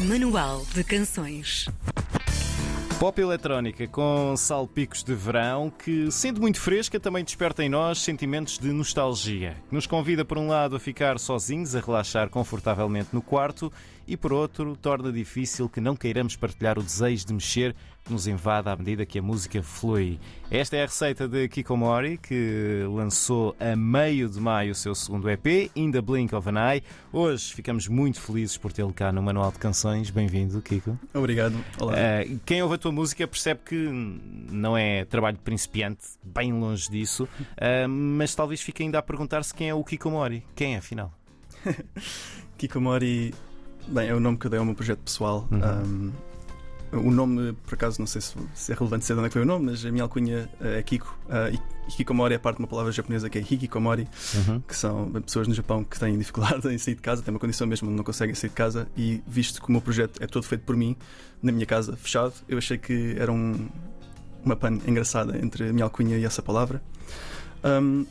Manual de Canções. Pop eletrónica com salpicos de verão que, sendo muito fresca, também desperta em nós sentimentos de nostalgia. Nos convida, por um lado, a ficar sozinhos, a relaxar confortavelmente no quarto e, por outro, torna difícil que não queiramos partilhar o desejo de mexer nos invada à medida que a música flui. Esta é a receita de Kiko Mori, que lançou a meio de maio o seu segundo EP, In the Blink of an Eye. Hoje ficamos muito felizes por tê-lo cá no Manual de Canções. Bem-vindo, Kiko. Obrigado. Olá. Uh, quem ouve a tua música percebe que não é trabalho de principiante, bem longe disso, uh, mas talvez fique ainda a perguntar-se quem é o Kiko Mori. Quem é, afinal? Kiko Mori, bem, é o nome que eu dei ao meu projeto pessoal. Uhum. Um, o nome, por acaso, não sei se, se é relevante dizer de onde é que foi o nome, mas a minha alcunha uh, é Kiko. Uh, e Hikikomori é parte de uma palavra japonesa que é Hikikomori, Uhum. que são pessoas no Japão que têm dificuldade em sair de casa, têm uma condição mesmo onde não conseguem sair de casa. E visto que o meu projeto é todo feito por mim, na minha casa, fechado, eu achei que era um, uma pan engraçada entre a minha alcunha e essa palavra. Um,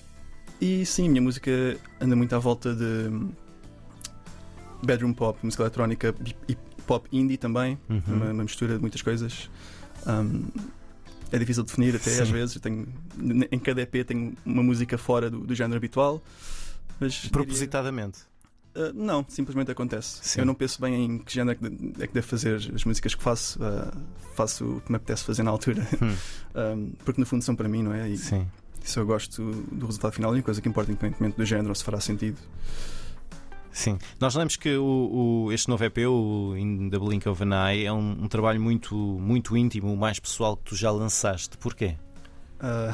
e sim, a minha música anda muito à volta de bedroom pop, música eletrónica e pop indie também, Uhum. uma, uma mistura de muitas coisas. Um, é difícil de definir até Sim. às vezes. Eu tenho, em cada EP tenho uma música fora do, do género habitual. Mas diria- Propositadamente. Uh, não, simplesmente acontece. Sim. Eu não penso bem em que género é que, é que devo fazer as músicas que faço. uh, faço o que me apetece fazer na altura. Hum. Um, porque no fundo são para mim, não é? E Sim. se eu gosto do resultado final, a única coisa que importa, independentemente do género, ou se fará sentido. Sim. Nós lembramos que o, o- este novo EP, o In the Blink of an Eye, é um, um trabalho muito, muito íntimo, mais pessoal que tu já lançaste. Porquê? Uh,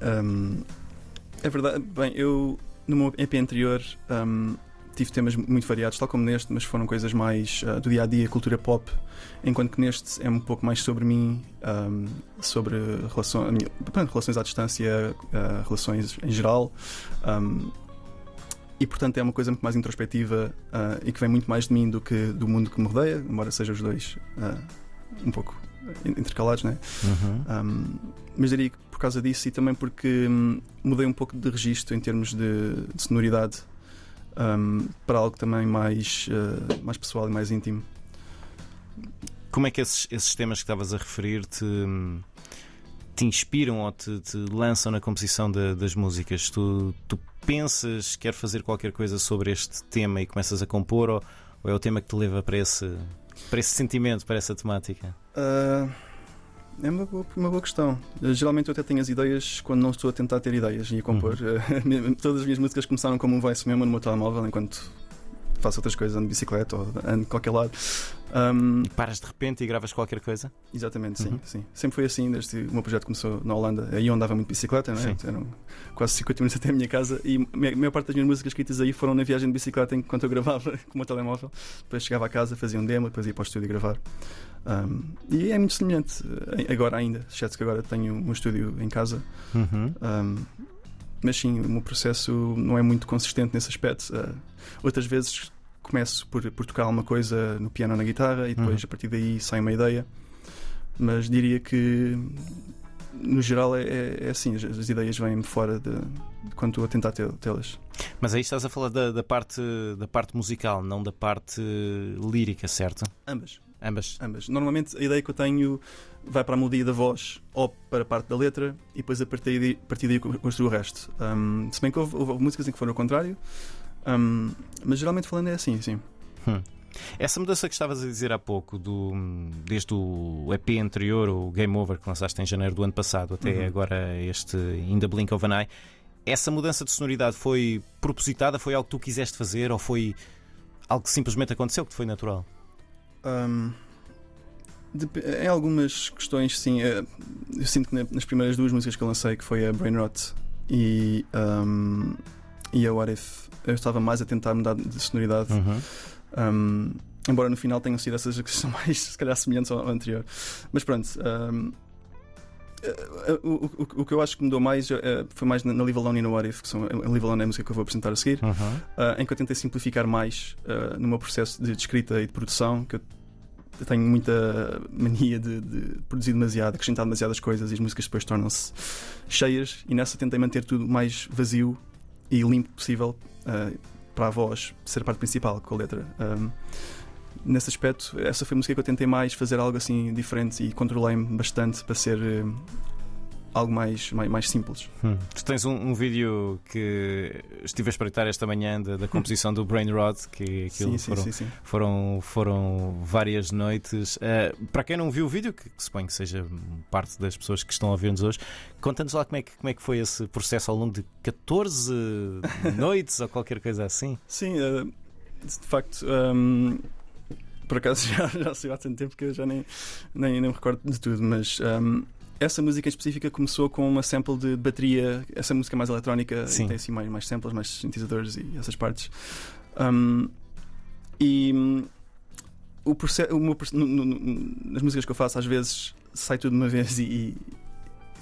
um, é verdade. Bem, eu no meu EP anterior um, tive temas muito variados, tal como neste, mas foram coisas mais uh, do dia a dia, cultura pop, enquanto que neste é um pouco mais sobre mim, um, sobre relação, minha- relações à distância, uh, relações em geral. um, e portanto é uma coisa muito mais introspectiva uh, e que vem muito mais de mim do que do mundo que me rodeia, embora sejam os dois uh, um pouco intercalados, né? Uhum. Um, mas diria que por causa disso e também porque hum, mudei um pouco de registro em termos de, de sonoridade um, para algo também mais, uh, mais pessoal e mais íntimo. Como é que esses, esses temas que estavas a referir te, te inspiram ou te, te lançam na composição da- das músicas? Tu, tu pensas, quer fazer qualquer coisa sobre este tema e começas a compor, ou, ou é o tema que te leva para esse, para esse sentimento, para essa temática? Uh, é uma boa, uma boa questão. Uh, Geralmente eu até tenho as ideias quando não estou a tentar ter ideias e a compor. Uh, Todas as minhas músicas começaram como um voice memo no meu telemóvel enquanto faço outras coisas, ando de bicicleta ou ando de qualquer lado. Um, E paras de repente e gravas qualquer coisa? Exatamente, sim, Uhum. sim. Sempre foi assim, desde que o meu projeto começou na Holanda. Aí eu andava muito de bicicleta, né? Sim. eram quase 50 minutos até a minha casa. E a maior maior parte das minhas músicas escritas aí foram na viagem de bicicleta enquanto eu gravava com o meu telemóvel. Depois chegava a casa, fazia um demo, depois ia para o estúdio gravar. Um, e é muito semelhante eh, agora ainda, exceto que agora tenho um estúdio em casa. Uhum. Um, mas sim, o meu processo não é muito consistente nesse aspecto. Uh, outras vezes começo por, por tocar alguma coisa no piano ou na guitarra e depois Uhum. a partir daí sai uma ideia. Mas diria que no geral é, é- é assim, as, as ideias vêm-me fora de, de quando estou a tentar tê- tê-las. Mas aí estás a falar da, da parte, da parte musical, não da parte lírica, certo? Ambas, Ambas. ambas. Normalmente a ideia que eu tenho vai para a melodia da voz ou para a parte da letra e depois a partir daí, a partir daí construo o resto. Um, se bem que houve, houve músicas em que foram ao contrário, um, mas geralmente falando é assim, sim. Hum. Essa mudança que estavas a dizer há pouco, do, desde o EP anterior, o Game Over, que lançaste em janeiro do ano passado, até Uhum. agora este In the Blink of an Eye, essa mudança de sonoridade foi propositada? Foi algo que tu quiseste fazer ou foi algo que simplesmente aconteceu, que te foi natural? Um, em algumas questões, sim. eh, Eu sinto que na- nas primeiras duas músicas que eu lancei, que foi a Brain Rot e, um, e a What If, eu estava mais a tentar mudar de sonoridade. Uhum. Um, embora no final tenham sido essas que são mais, se calhar, semelhantes ao anterior. Mas pronto. um, eh, o, o- o que eu acho que mudou mais eh, foi mais na na Live Alone e no What If, que são, a Live Alone é a música que eu vou apresentar a seguir. Uhum. Uh, em que eu tentei simplificar mais uh, no meu processo de, de escrita e de produção, que eu eu tenho muita mania de, de produzir demasiado, acrescentar demasiadas coisas e as músicas depois tornam-se cheias, e nessa tentei manter tudo o mais vazio e limpo possível uh, para a voz ser a parte principal com a letra. Um, nesse aspecto, essa foi a música que eu tentei mais fazer algo assim diferente e controlei-me bastante para ser algo mais, mais, mais simples. Hum. Tu tens um, um, vídeo que estive a espreitar esta manhã da, da composição do Brain Rod, que sim, foram, sim, sim, foram, foram, várias noites. Uh, para quem não viu o vídeo, que, que suponho que seja parte das pessoas que estão a ver-nos hoje, conta-nos lá como é, que, como é que foi esse processo ao longo de 14 noites ou qualquer coisa assim. Sim, uh, de facto. Um, por acaso já, já saiu há tanto tempo que eu já nem, nem, nem me recordo de tudo, mas um, essa música em específica começou com uma sample de bateria, essa música mais eletrónica, Sim. tem assim mais, mais samples, mais sintetizadores e essas partes. Um, e um, o processo, o meu, no, no, nas músicas que eu faço, às vezes sai tudo de uma vez e, e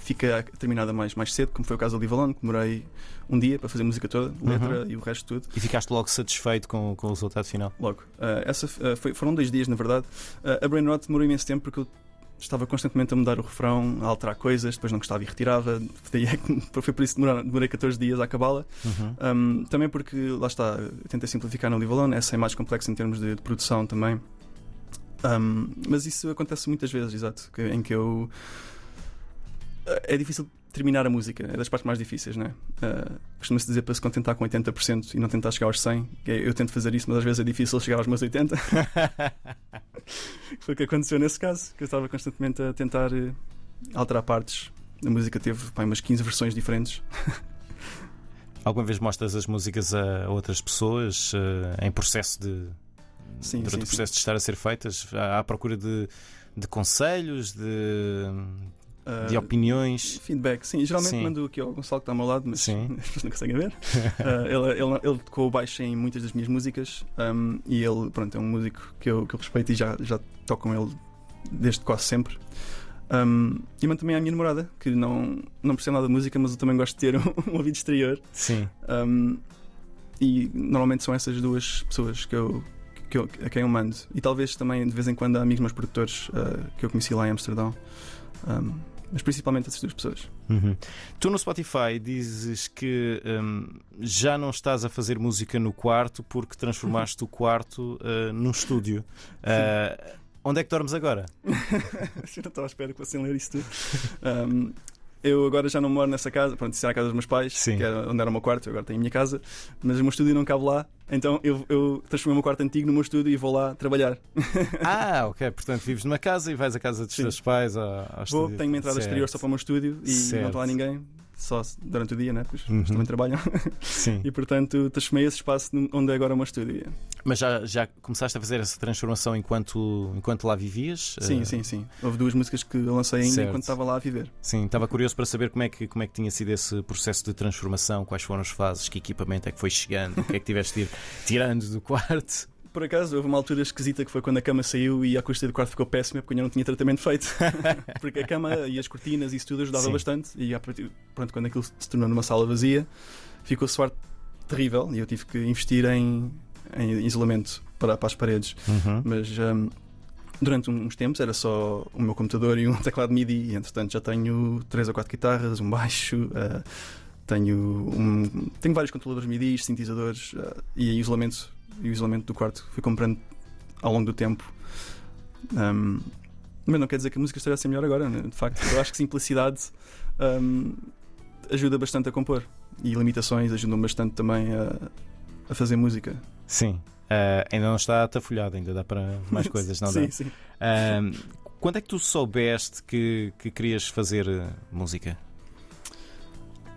fica terminada mais, mais cedo, como foi o caso do Livalon, que demorei um dia para fazer a música toda, letra uhum. e o resto tudo. E ficaste logo satisfeito com, com o resultado final? Logo. Uh, essa, uh, foi, foram dois dias, na verdade. Uh, a Brain Rot demorou imenso tempo porque eu estava constantemente a mudar o refrão, a alterar coisas, depois não gostava e retirava. Foi por isso que demorei 14 dias a acabá-la. Uhum. Um, também porque, lá está, tentei simplificar no Live Alone, essa é mais complexa em termos de, de produção também. Um, mas isso acontece muitas vezes, exato, em que eu. É difícil terminar a música, é das partes mais difíceis, não é? Uh, Costuma-se dizer para se contentar com 80% e não tentar chegar aos 100%. Eu tento fazer isso, mas às vezes é difícil chegar aos meus 80%. Foi o que aconteceu nesse caso, que eu estava constantemente a tentar uh, alterar partes. A música teve pá, umas 15 versões diferentes. Alguma vez mostras as músicas a outras pessoas uh, em processo de. Sim, durante sim, o processo sim. de estar a ser feitas? À, à procura de, de conselhos, de de opiniões. Feedback, sim. Geralmente sim. mando aqui ao Gonçalo que está ao meu lado, mas sim. não conseguem ver. uh, ele, ele, ele tocou baixo em muitas das minhas músicas um, e ele, pronto, é um músico que eu, que eu respeito e já, já toco com ele desde quase sempre. Um, e mando também à minha namorada, que não, não percebe nada de música, mas eu também gosto de ter um, um ouvido exterior. Sim. Um, e normalmente são essas duas pessoas que eu, que eu, a quem eu mando. E talvez também de vez em quando há amigos meus produtores uh, que eu conheci lá em Amsterdão. Um, mas principalmente essas duas pessoas. Uhum. Tu no Spotify dizes que um, já não estás a fazer música no quarto porque transformaste o quarto uh, num estúdio. Uh, onde é que dormes agora? eu não estava à espera que fossem ler isso tudo. Um, eu agora já não moro nessa casa, pronto, isso era a casa dos meus pais, Sim. que era onde era o meu quarto, agora tenho a minha casa, mas o meu estúdio não cabe lá, então eu, eu transformei o meu quarto antigo no meu estúdio e vou lá trabalhar. Ah, ok, portanto vives numa casa e vais à casa dos Sim. teus pais ao, ao Vou, tenho uma entrada Certo. exterior só para o meu estúdio e Certo. não está lá ninguém, só durante o dia, né? Pois Uhum. também trabalham. Sim. E portanto transformei esse espaço onde é agora o meu estúdio. Mas já, já começaste a fazer essa transformação enquanto, enquanto lá vivias? Sim, Uh, sim, sim. Houve duas músicas que eu lancei ainda Certo. enquanto estava lá a viver. Sim, estava curioso para saber como é, que, como é que tinha sido esse processo de transformação, quais foram as fases, que equipamento é que foi chegando, o que é que tiveste de ir tirando do quarto. Por acaso, houve uma altura esquisita que foi quando a cama saiu e a acústica do quarto ficou péssima porque eu não tinha tratamento feito. porque a cama e as cortinas e isso tudo ajudava Sim. bastante. E pronto, quando aquilo se tornou numa sala vazia, ficou suar terrível e eu tive que investir em, em isolamento para, para as paredes. Uhum. Mas hum, durante uns tempos era só o meu computador e um teclado MIDI, e entretanto já tenho três ou quatro guitarras, um baixo. uh, tenho, um, tenho vários controladores MIDI, sintetizadores uh, e isolamento, e o isolamento do quarto fui comprando ao longo do tempo. Um, mas não quer dizer que a música esteja a ser melhor agora, né? de facto. Eu acho que simplicidade um, ajuda bastante a compor e limitações ajudam bastante também a, a fazer música. Sim. Uh, ainda não está atafolhado, ainda dá para mais coisas, não sim, dá? sim. Um, quando é que tu soubeste que, que querias fazer uh, música?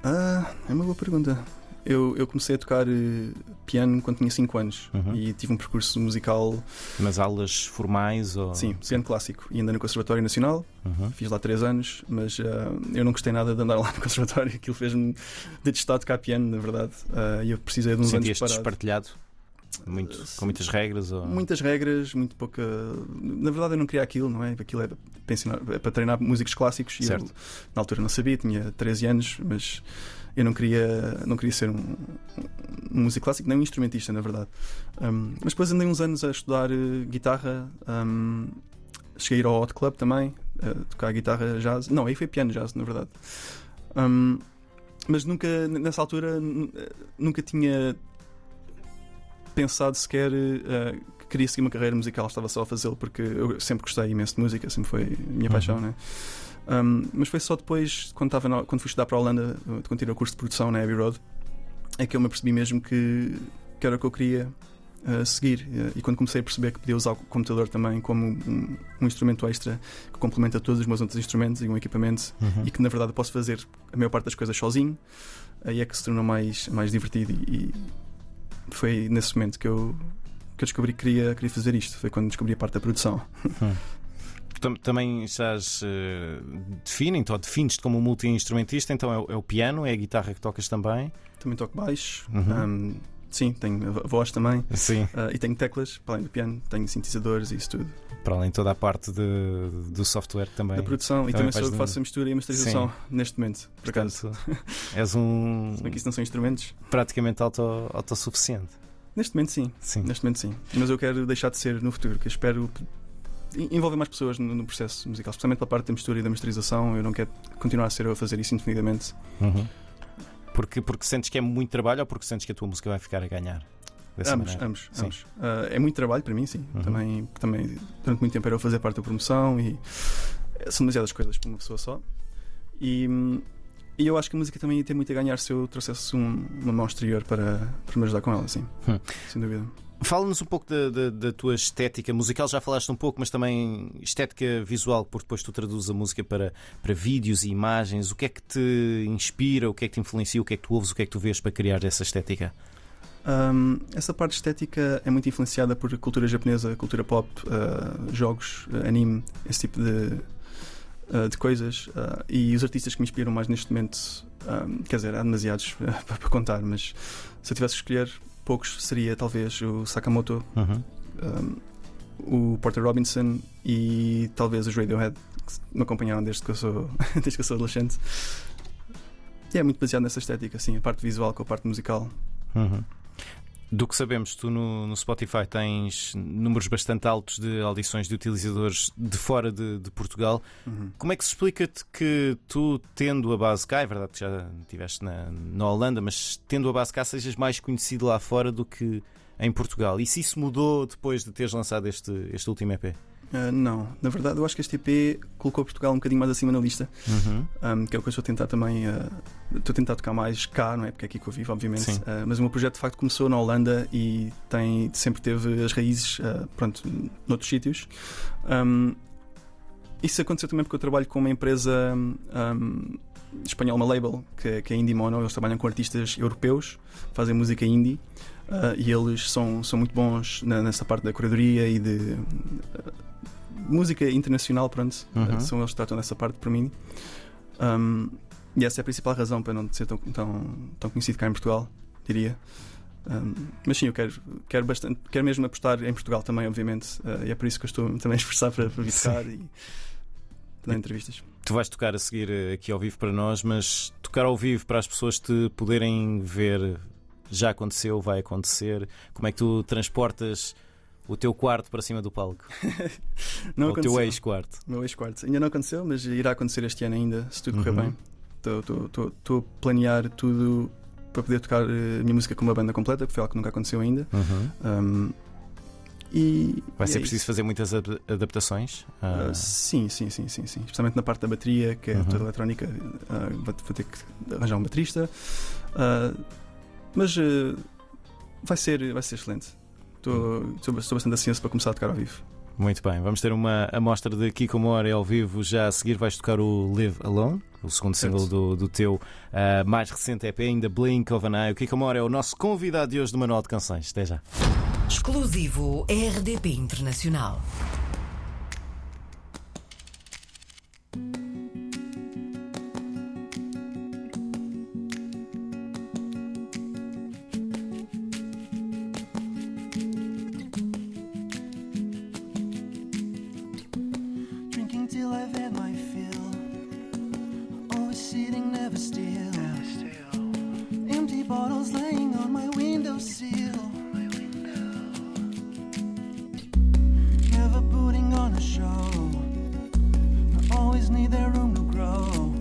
Ah, é uma boa pergunta. Eu, eu comecei a tocar eh, piano quando tinha 5 anos Uhum. e tive um percurso musical, Nas aulas formais? Ou... sim, piano clássico. E ainda no Conservatório Nacional, Uhum. fiz lá 3 anos, mas ah, eu não gostei nada de andar lá no Conservatório. Aquilo fez-me detestar tocar piano, na verdade. Ah, E eu precisei de uns anos Sentias-te parado. despartilhado? Muito, Uh, com muitas regras? Ou... Muitas regras, muito pouca. Na verdade, eu não queria aquilo, não é? Aquilo é para, ensinar- é para treinar músicos clássicos. E eu, Certo. na altura, não sabia, tinha 13 anos, mas eu não queria, não queria ser um, um músico clássico, nem um instrumentista, na verdade. Um, mas depois andei uns anos a estudar eh, guitarra. cheguei a ir ao Hot Club também, a tocar guitarra jazz. Não, aí foi piano jazz, na verdade. Mas nunca, nessa altura, nunca tinha pensado sequer eh, que queria seguir uma carreira musical, estava só a fazê-lo porque eu sempre gostei imenso de música, sempre foi a minha paixão, né? Um, mas foi só depois, quando, estava na, quando fui estudar para a Holanda, quando tirei o curso de produção na Abbey Road, é que eu me apercebi mesmo que, que era o que eu queria uh, seguir. E quando comecei a perceber que podia usar o computador também como um, um instrumento extra que complementa todos os meus outros instrumentos e um equipamento Uhum. e que na verdade posso fazer a maior parte das coisas sozinho, aí é que se tornou mais, mais divertido e foi nesse momento que eu, que eu descobri que queria, queria fazer isto. Foi quando descobri a parte da produção. Tam- Também estás. eh, definem-te ou defines-te como um multi-instrumentista, então é, o- é o piano, é a guitarra que tocas também. Também toco baixo, Uhum. um, sim, tenho voz também. Sim. uh, e tenho teclas, para além do piano, tenho sintetizadores e isso tudo. Para além de toda a parte de- do software também. Da produção e também também sou eu que faço a mistura e a masterização neste momento, por acaso. Portanto, és um Se bem que isso não são instrumentos. praticamente auto, autossuficiente. Neste momento, sim. Sim. Neste momento, sim. Mas eu quero deixar de ser no futuro, que eu espero en- envolver mais pessoas no, no processo musical, especialmente pela parte da mistura e da masterização. Eu não quero continuar a ser eu a fazer isso indefinidamente. Uhum. Porque, porque sentes que é muito trabalho ou porque sentes que a tua música vai ficar a ganhar? Ambos, ambos, Sim. ambos. Ah, é muito trabalho para mim, sim. Uhum. Também, também, durante muito tempo era eu fazer parte da promoção e são demasiadas coisas para uma pessoa só. E, e eu acho que a música também ia ter muito a ganhar se eu trouxesse um- uma mão exterior para, para me ajudar com ela, sim. Hum. Sem dúvida. Fala-nos um pouco da, da- da tua estética musical, já falaste um pouco, mas também estética visual, porque depois tu traduzes a música para, para vídeos e imagens. O que é que te inspira, o que é que te influencia, o que é que tu ouves, o que é que tu vês para criar essa estética? Um, essa parte estética é muito influenciada por cultura japonesa, cultura pop, uh, jogos, uh, anime, esse tipo de, uh, de coisas. Uh, e os artistas que me inspiram mais neste momento, um, quer dizer, há demasiados para contar, mas se eu tivesse que escolher, poucos seria talvez o Sakamoto, Uhum. um, o Porter Robinson e talvez os Radiohead, que me acompanharam desde que eu sou, desde que eu sou adolescente. E é muito baseado nessa estética, assim, a parte visual com a parte musical. Uhum. Do que sabemos, tu no, no Spotify tens números bastante altos de audições de utilizadores de fora de, de Portugal. Uhum. Como é que se explica-te que tu, tendo a base cá, é verdade que já estiveste na, na Holanda, mas tendo a base cá, sejas mais conhecido lá fora do que em Portugal? E se isso mudou depois de teres lançado este, este último EP? Uh, não, na verdade, eu acho que este EP colocou Portugal um bocadinho mais acima na lista, Uhum. um, que é o que eu estou a tentar também. uh, Estou a tentar tocar mais cá, não é? Porque é aqui que eu vivo, obviamente. Uh, mas o meu projeto de facto começou na Holanda e tem, sempre teve as raízes, pronto, noutros sítios. Um, isso aconteceu também porque eu trabalho com uma empresa um, espanhola, uma label, que, é- que é Indie Mono. Eles trabalham com artistas europeus, fazem música indie. uh, e eles são, são muito bons na- nessa parte da curadoria e de uh, música internacional, pronto. Uhum. Uh, são eles que tratam dessa parte para mim. Um, e essa é a principal razão para não ser tão, tão, tão conhecido cá em Portugal, diria. Um, mas sim, eu quero, quero, bastante, quero mesmo apostar em Portugal também, obviamente. uh, e é por isso que eu estou também a esforçar para, para visitar e dar entrevistas. Tu vais tocar a seguir eh, aqui ao vivo para nós, mas tocar ao vivo para as pessoas te poderem ver já aconteceu, vai acontecer. Como é que tu transportas o teu quarto para cima do palco? Não Ou o teu ex-quarto? Meu ex-quarto. Ainda não aconteceu, mas irá acontecer este ano ainda, se tudo correr Uhum. bem. Estou a planear tudo para poder tocar eh, a minha música com uma banda completa, que foi algo que nunca aconteceu ainda. Um, e Vai e ser é preciso fazer muitas ad- adaptações? Uh, sim, sim, sim, sim, sim. Especialmente na parte da bateria, que é Uhum. toda eletrónica, uh, vou, ter que arranjar um baterista. Uh, mas uh, vai, ser, vai ser excelente. Estou estou bastante ansioso para começar a tocar ao vivo. Muito bem, vamos ter uma amostra de Kiko More ao vivo. Já a seguir vais tocar o Live Alone, o segundo Certo. single do, do teu ah, mais recente EP, ainda Blink of an Eye. O Kiko More é o nosso convidado de hoje do Manual de Canções. Até já. Exclusivo RDP Internacional. Bottles laying on my windowsill. Never putting on a show. I always need that room to grow.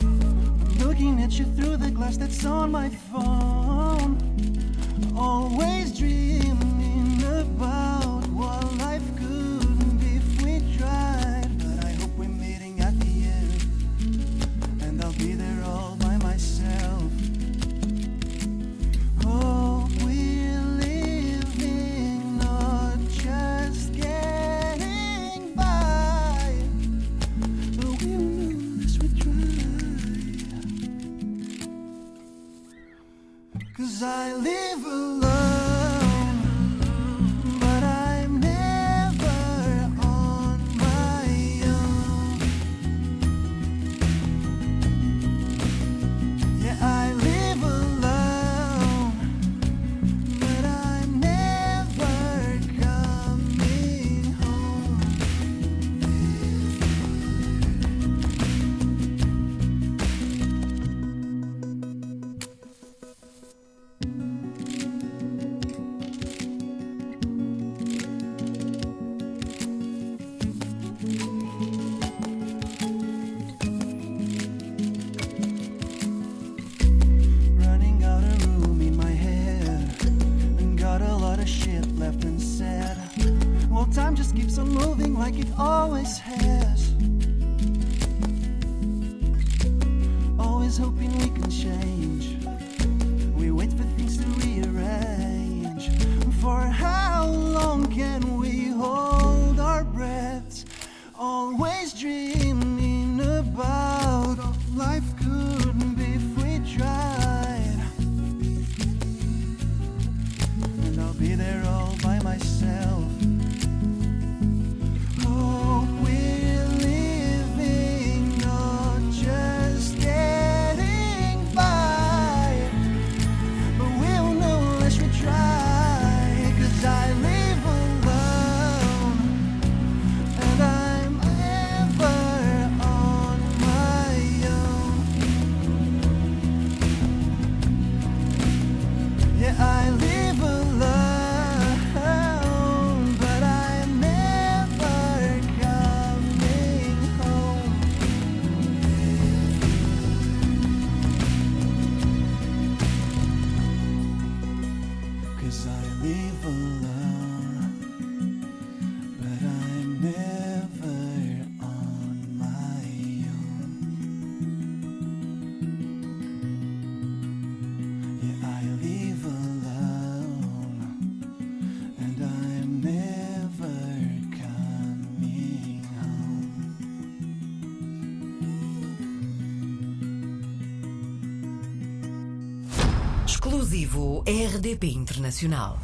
I'm looking at you through the glass that's on my phone. hoping we can share. Cause I live alone, but I'm never. Internacional.